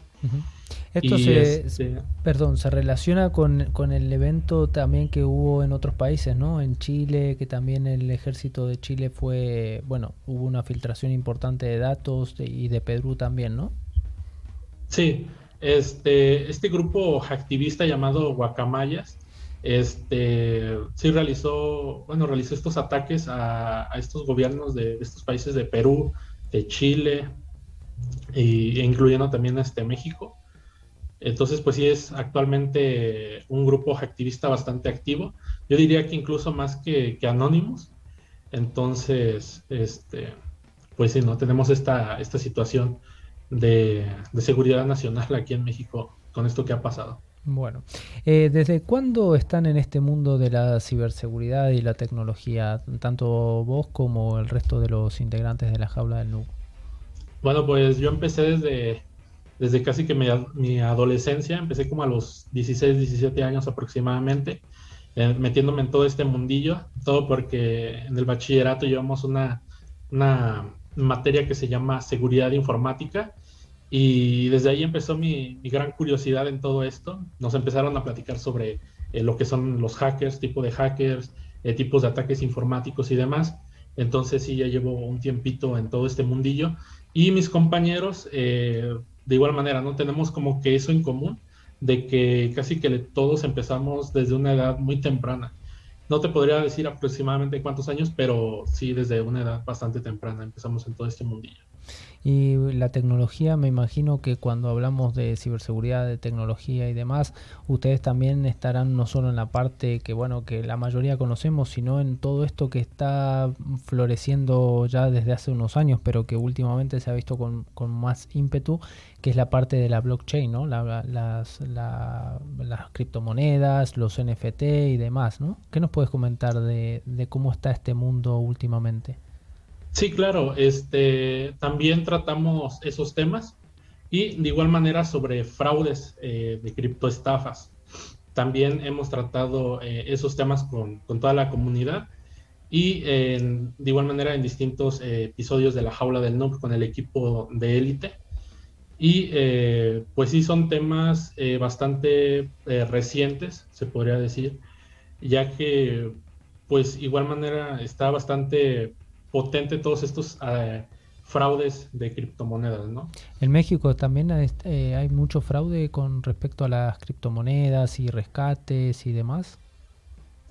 Esto se, este perdón, se relaciona con, el evento también que hubo en otros países, ¿no? En Chile, que también el ejército de Chile fue, bueno, hubo una filtración importante de datos y de Perú también, ¿no? Sí, este, este grupo activista llamado Guacamayas este, sí realizó, bueno, realizó estos ataques a, estos gobiernos de, estos países de Perú, de Chile, y, e incluyendo también este México. Entonces, pues sí es actualmente un grupo activista bastante activo. Yo diría que incluso más que, que Anonymous. Entonces, este, pues sí, ¿no? Tenemos esta, esta situación de, de seguridad nacional aquí en México con esto que ha pasado. Bueno, eh, ¿desde cuándo están en este mundo de la ciberseguridad y la tecnología, tanto vos como el resto de los integrantes de la jaula del NUC? Bueno, pues yo empecé desde, desde casi que mi, adolescencia, empecé como a los 16, 17 años aproximadamente, eh, metiéndome en todo este mundillo, todo porque en el bachillerato llevamos una, una materia que se llama seguridad informática y desde ahí empezó mi, gran curiosidad en todo esto. Nos empezaron a platicar sobre eh, lo que son los hackers, tipo de hackers, eh, tipos de ataques informáticos y demás. Entonces sí, ya llevo un tiempito en todo este mundillo. Y mis compañeros, eh, de igual manera, ¿no? Tenemos como que eso en común, de que casi que todos empezamos desde una edad muy temprana. No te podría decir aproximadamente cuántos años, pero sí desde una edad bastante temprana empezamos en todo este mundillo. Y la tecnología, me imagino que cuando hablamos de ciberseguridad, de tecnología y demás, ustedes también estarán no solo en la parte que, bueno, que la mayoría conocemos, sino en todo esto que está floreciendo ya desde hace unos años, pero que últimamente se ha visto con, más ímpetu, que es la parte de la blockchain, ¿no? las, las criptomonedas, los NFT y demás, ¿no? ¿Qué nos puedes comentar de, de cómo está este mundo últimamente? Sí, claro, este, también tratamos esos temas y de igual manera sobre fraudes eh, de criptoestafas. También hemos tratado eh, esos temas con, toda la comunidad y de igual manera en distintos eh, episodios de la jaula del NUC con el equipo de élite. Y pues sí son temas bastante recientes, se podría decir, ya que pues igual manera está bastante potente todos estos eh, fraudes de criptomonedas, ¿no? En México también eh, hay mucho fraude con respecto a las criptomonedas y rescates y demás.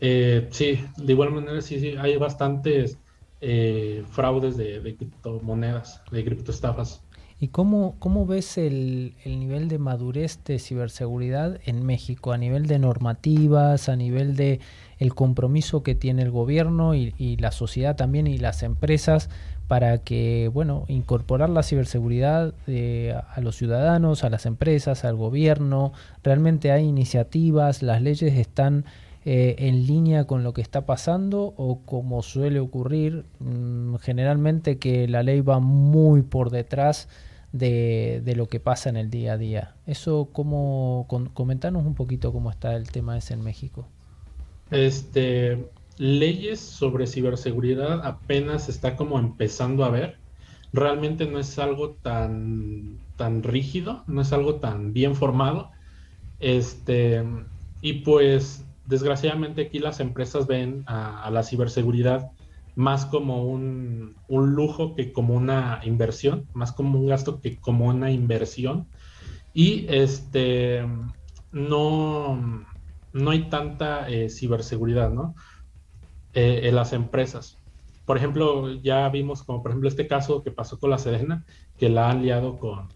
Eh, sí, de igual manera sí, sí, hay bastantes eh, fraudes de, de, criptomonedas, de criptoestafas. ¿Y cómo, cómo ves el, el, nivel de madurez de ciberseguridad en México, a nivel de normativas, a nivel de el compromiso que tiene el gobierno y, y la sociedad también y las empresas para que, bueno, incorporar la ciberseguridad eh, a los ciudadanos, a las empresas, al gobierno. Realmente hay iniciativas, las leyes están eh, en línea con lo que está pasando o como suele ocurrir mmm, generalmente que la ley va muy por detrás de, de, lo que pasa en el día a día. Eso, como comentanos un poquito cómo está el tema ese en México. Este, leyes sobre ciberseguridad apenas está como empezando a ver. Realmente no es algo tan, tan rígido, no es algo tan bien formado. Este, y pues desgraciadamente aquí las empresas ven a, a la ciberseguridad más como un, un, lujo que como una inversión, más como un gasto que como una inversión. Y este no, no hay tanta eh, ciberseguridad, ¿no? eh, en las empresas. Por ejemplo, ya vimos como por ejemplo este caso que pasó con la Sedena, que la han liado con,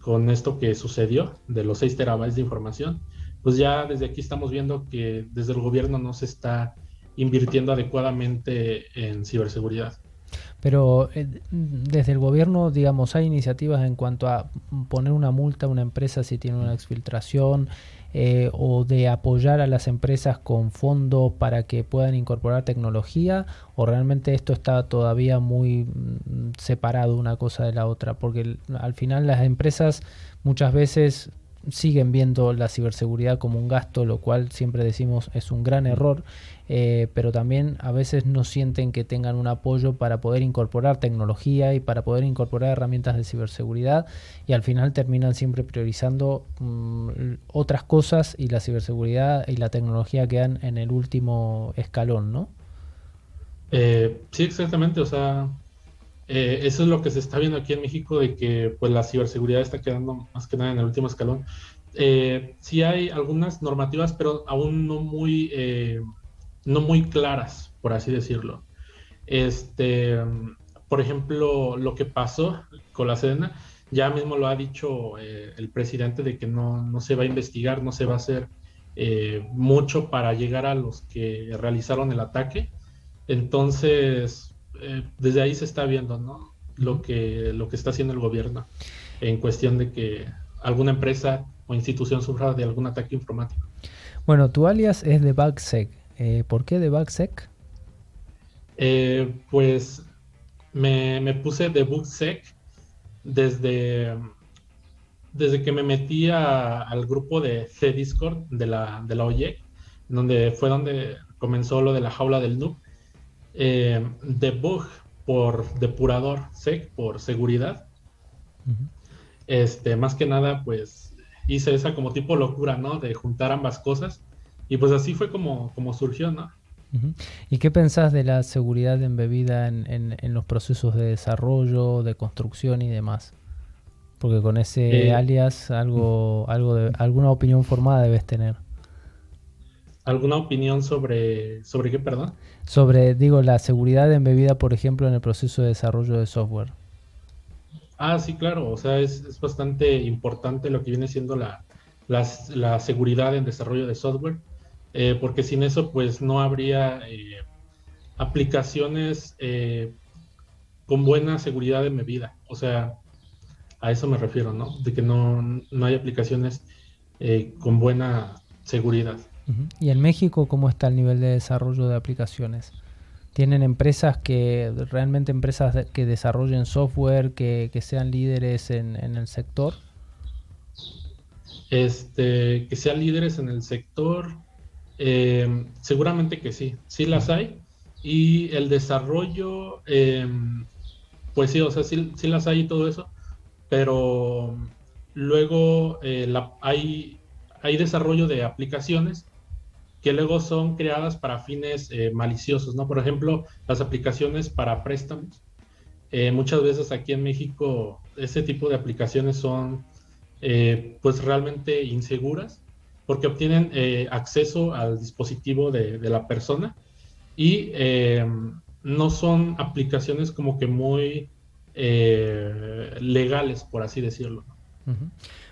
con esto que sucedió de los 6 terabytes de información. Pues ya desde aquí estamos viendo que desde el gobierno no se está invirtiendo adecuadamente en ciberseguridad. Pero eh, desde el gobierno, digamos, hay iniciativas en cuanto a poner una multa a una empresa si tiene una exfiltración, eh, o de apoyar a las empresas con fondos para que puedan incorporar tecnología o realmente esto está todavía muy mm, separado una cosa de la otra porque al final las empresas muchas veces siguen viendo la ciberseguridad como un gasto, lo cual siempre decimos es un gran error, eh, pero también a veces no sienten que tengan un apoyo para poder incorporar tecnología y para poder incorporar herramientas de ciberseguridad y al final terminan siempre priorizando um, otras cosas y la ciberseguridad y la tecnología quedan en el último escalón, ¿no? Eh, sí, exactamente, o sea, eh, eso es lo que se está viendo aquí en México, de que pues la ciberseguridad está quedando más que nada en el último escalón. Eh, sí hay algunas normativas, pero aún no muy, eh, no muy claras, por así decirlo. Este, por ejemplo, lo que pasó con la Sedena, ya mismo lo ha dicho eh, el presidente de que no, no, se va a investigar, no se va a hacer mucho para llegar a los que realizaron el ataque. Entonces, eh, desde ahí se está viendo ¿no? lo, que, lo que está haciendo el gobierno en cuestión de que alguna empresa o institución sufra de algún ataque informático. Bueno, tu alias es de BugSec. Eh, ¿Por qué de BugSec? Eh, pues me, me, puse de BugSec desde, desde que me metí a, al grupo de C-Discord de la, de la OYEC, donde fue donde comenzó lo de la jaula del noob eh, debug por depurador sec por seguridad. Uh -huh. Este, más que nada, pues hice esa como tipo locura, ¿no? De juntar ambas cosas. Y pues así fue como, como surgió, ¿no? ¿Y qué pensás de la seguridad embebida en, en, en, los procesos de desarrollo, de construcción y demás? Porque con ese eh, alias algo, algo de, alguna opinión formada debes tener. ¿Alguna opinión sobre, sobre qué, perdón? Sobre, digo, la seguridad embebida, por ejemplo, en el proceso de desarrollo de software. Ah, sí, claro. O sea, es, es bastante importante lo que viene siendo la, la, la seguridad en desarrollo de software, eh, porque sin eso, pues no habría eh, aplicaciones eh, con buena seguridad embebida. O sea, a eso me refiero, ¿no? De que no, no hay aplicaciones con buena seguridad. ¿Y en México cómo está el nivel de desarrollo de aplicaciones? ¿Tienen empresas que, realmente empresas que desarrollen software, que, que sean líderes en, en, el sector? Este, que sean líderes en el sector, eh, seguramente que sí, sí las hay. Y el desarrollo, eh, pues sí, o sea, sí, sí, las hay y todo eso, pero luego eh, la, hay, hay desarrollo de aplicaciones que luego son creadas para fines eh, maliciosos, ¿no? Por ejemplo, las aplicaciones para préstamos. Eh, muchas veces aquí en México ese tipo de aplicaciones son eh, pues realmente inseguras porque obtienen acceso al dispositivo de, de, la persona y no son aplicaciones como que muy legales, por así decirlo.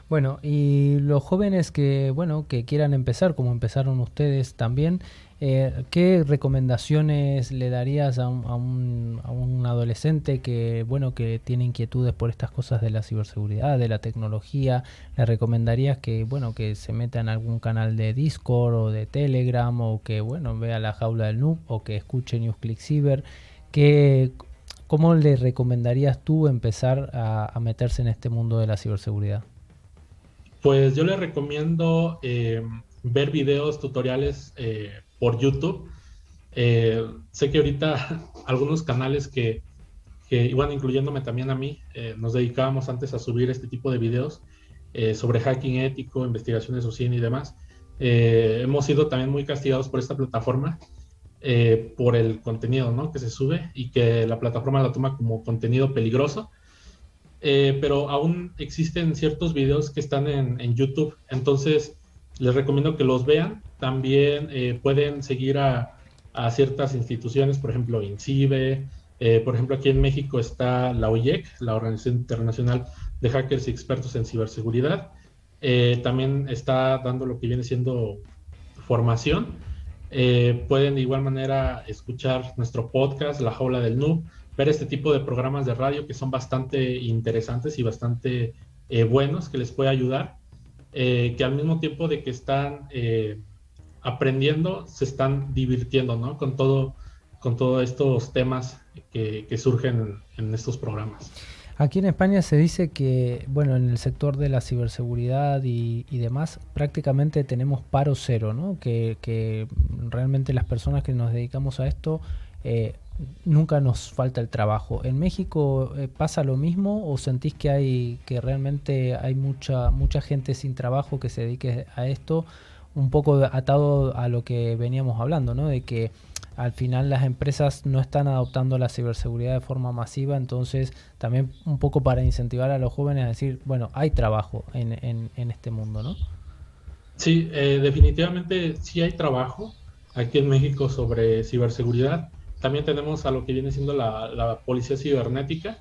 Bueno, y los jóvenes que, bueno, que quieran empezar, como empezaron ustedes también, eh, ¿Qué recomendaciones le darías a un, adolescente que, bueno, que tiene inquietudes por estas cosas de la ciberseguridad, de la tecnología? ¿Le recomendarías que, bueno, que se meta en algún canal de Discord o de Telegram o que, bueno, vea la jaula del noob o que escuche NewsClick Cyber? ¿Qué, ¿Cómo le recomendarías tú empezar a, meterse en este mundo de la ciberseguridad? Pues yo le recomiendo eh, ver videos, tutoriales eh, por YouTube. Eh, sé que ahorita algunos canales que, que, bueno, incluyéndome también a mí, eh, nos dedicábamos antes a subir este tipo de videos eh, sobre hacking ético, investigaciones OSIN y demás. hemos sido también muy castigados por esta plataforma, por el contenido ¿no? que se sube y que la plataforma la toma como contenido peligroso. Pero aún existen ciertos videos que están en, en YouTube, entonces les recomiendo que los vean también eh, pueden seguir a, ciertas instituciones, por ejemplo, INCIBE, eh, por ejemplo, aquí en México está la OIEC, la Organización Internacional de Hackers y Expertos en Ciberseguridad. Eh, también está dando lo que viene siendo formación. pueden de igual manera escuchar nuestro podcast, La Jaula del Noob, ver este tipo de programas de radio que son bastante interesantes y bastante buenos, que les puede ayudar, que al mismo tiempo de que están aprendiendo, se están divirtiendo, ¿no? Con todo, con todos estos temas que, surgen en, estos programas. Aquí en España se dice que, bueno, en el sector de la ciberseguridad y, demás, prácticamente tenemos paro cero, ¿no? Que, realmente las personas que nos dedicamos a esto eh, nunca nos falta el trabajo. ¿En México eh, pasa lo mismo o sentís que hay que realmente hay mucha mucha gente sin trabajo que se dedique a esto? un poco atado a lo que veníamos hablando, ¿no? De que al final las empresas no están adoptando la ciberseguridad de forma masiva, entonces también un poco para incentivar a los jóvenes a decir, bueno, hay trabajo en, en, este mundo, ¿no? Sí, eh, definitivamente sí hay trabajo aquí en México sobre ciberseguridad. También tenemos a lo que viene siendo la, policía cibernética.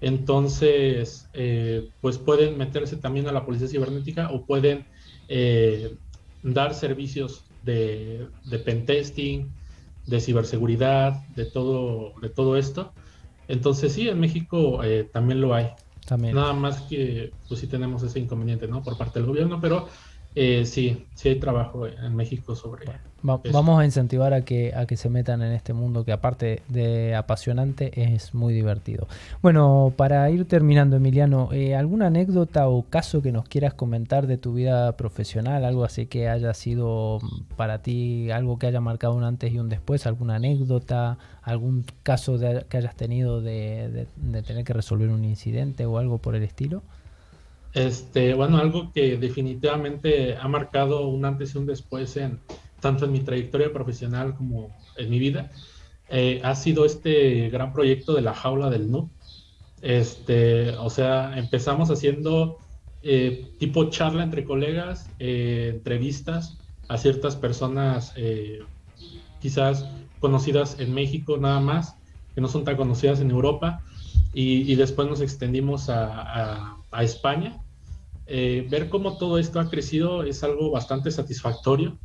Entonces, eh, pues pueden meterse también a la policía cibernética o pueden eh, dar servicios de, de pentesting, de ciberseguridad, de todo, de todo esto. Entonces sí, en México eh, también lo hay. También. Nada más que pues sí tenemos ese inconveniente, ¿no? Por parte del gobierno, pero eh, sí, sí hay trabajo en México sobre Vamos a incentivar a que, a que se metan en este mundo que aparte de apasionante es muy divertido. Bueno, para ir terminando, Emiliano, eh, ¿alguna anécdota o caso que nos quieras comentar de tu vida profesional? Algo así que haya sido mm, para ti algo que haya marcado un antes y un después, alguna anécdota, algún caso que hayas tenido de tener que resolver un incidente o algo por el estilo? Este, bueno, algo que definitivamente ha marcado un antes y un después en tanto en mi trayectoria profesional como en mi vida, eh, ha sido este gran proyecto de la jaula del no. Este, o sea, empezamos haciendo eh, tipo charla entre colegas, eh, entrevistas a ciertas personas quizás conocidas en México nada más, que no son tan conocidas en Europa, y, después nos extendimos a España. Eh, ver cómo todo esto ha crecido es algo bastante satisfactorio.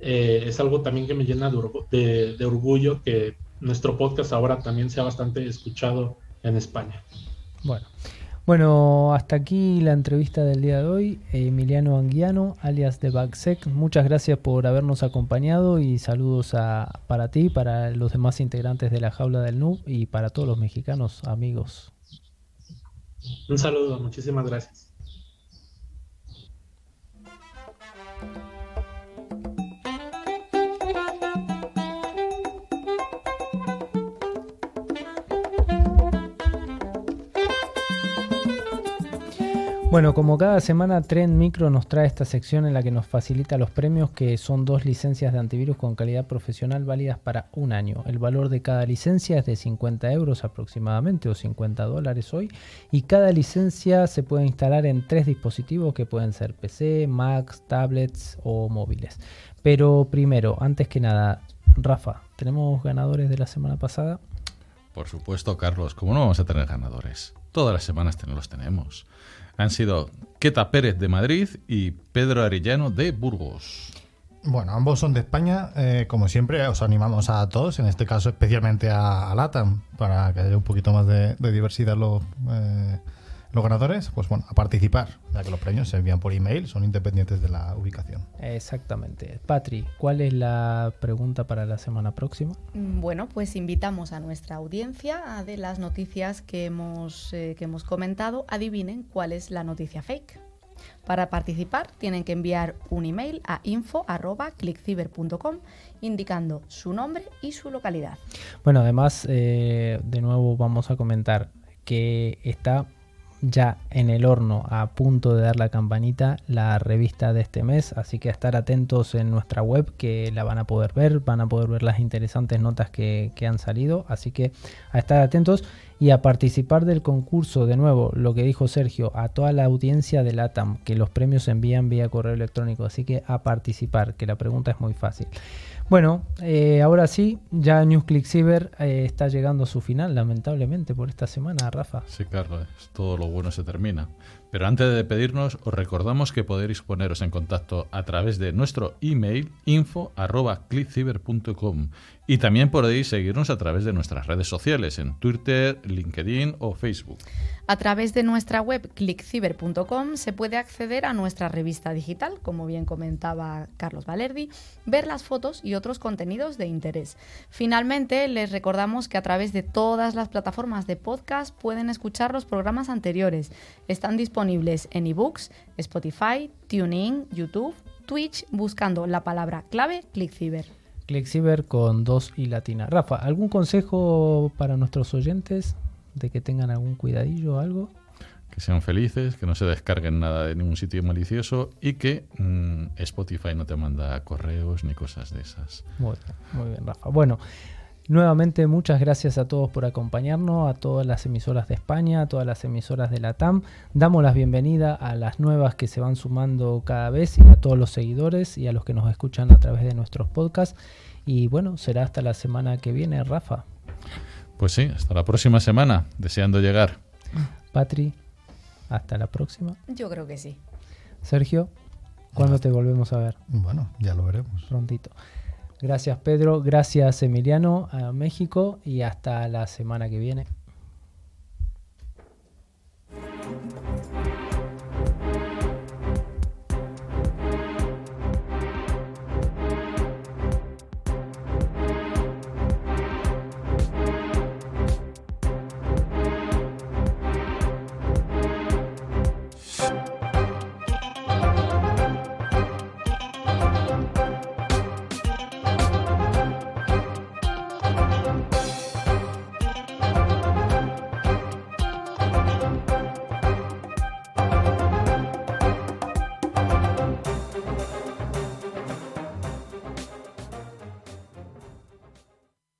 Eh, es algo también que me llena de, orgullo que nuestro podcast ahora también sea bastante escuchado en España. Bueno, bueno, hasta aquí la entrevista del día de hoy. Emiliano Anguiano, alias de Bagsec, muchas gracias por habernos acompañado y saludos a, para ti, para los demás integrantes de la Jaula del NUB y para todos los mexicanos amigos. Un saludo, muchísimas gracias. Bueno, como cada semana, Trend Micro nos trae esta sección en la que nos facilita los premios, que son dos licencias de antivirus con calidad profesional válidas para un año. El valor de cada licencia es de 50 euros aproximadamente o 50 dólares hoy, y cada licencia se puede instalar en tres dispositivos que pueden ser PC, Macs, tablets o móviles. Pero primero, antes que nada, Rafa, ¿tenemos ganadores de la semana pasada? Por supuesto, Carlos, ¿cómo no vamos a tener ganadores? Todas las semanas los tenemos. Han sido Queta Pérez de Madrid y Pedro Arellano de Burgos. Bueno, ambos son de España. Eh, como siempre, os animamos a todos, en este caso especialmente a, LATAM, para que haya un poquito más de, diversidad los, eh, los ganadores, pues bueno, a participar, ya que los premios se envían por email, son independientes de la ubicación. Exactamente. Patri, ¿cuál es la pregunta para la semana próxima? Mm, bueno, pues invitamos a nuestra audiencia a de las noticias que hemos, eh, que hemos comentado, adivinen cuál es la noticia fake. Para participar tienen que enviar un email a info.clickciber.com indicando su nombre y su localidad. Bueno, además, eh, de nuevo vamos a comentar que está ya en el horno a punto de dar la campanita la revista de este mes. Así que a estar atentos en nuestra web que la van a poder ver van a poder ver las interesantes notas que, han salido. Así que a estar atentos y a participar del concurso, de nuevo, lo que dijo Sergio, a toda la audiencia de LATAM, que los premios se envían vía correo electrónico, así que a participar, que la pregunta es muy fácil. Bueno, eh, ahora sí, ya NewsClick Cyber eh, está llegando a su final, lamentablemente, por esta semana, Rafa. Sí, Carlos, todo lo bueno se termina. Pero antes de despedirnos, os recordamos que podéis poneros en contacto a través de nuestro email info.clickciber.com y también podéis seguirnos a través de nuestras redes sociales en Twitter, LinkedIn o Facebook. A través de nuestra web clickciber.com se puede acceder a nuestra revista digital, como bien comentaba Carlos Valerdi, ver las fotos y otros contenidos de interés. Finalmente, les recordamos que a través de todas las plataformas de podcast pueden escuchar los programas anteriores. Están disponibles en ebooks, Spotify, TuneIn, YouTube, Twitch, buscando la palabra clave ClickCiber. ClickCiber con dos y latina. Rafa, ¿algún consejo para nuestros oyentes de que tengan algún cuidadillo o algo? Que sean felices, que no se descarguen nada de ningún sitio malicioso y que mm, Spotify no te manda correos ni cosas de esas. Muy bien, muy bien, Rafa. Bueno, nuevamente muchas gracias a todos por acompañarnos, a todas las emisoras de España, a todas las emisoras de la TAM. Damos la bienvenida a las nuevas que se van sumando cada vez y a todos los seguidores y a los que nos escuchan a través de nuestros podcasts. Y bueno, será hasta la semana que viene, Rafa. Pues sí, hasta la próxima semana, deseando llegar. Patri, hasta la próxima. Yo creo que sí. Sergio, ¿cuándo te volvemos a ver? Bueno, ya lo veremos. Prontito. Gracias Pedro, gracias Emiliano a México y hasta la semana que viene.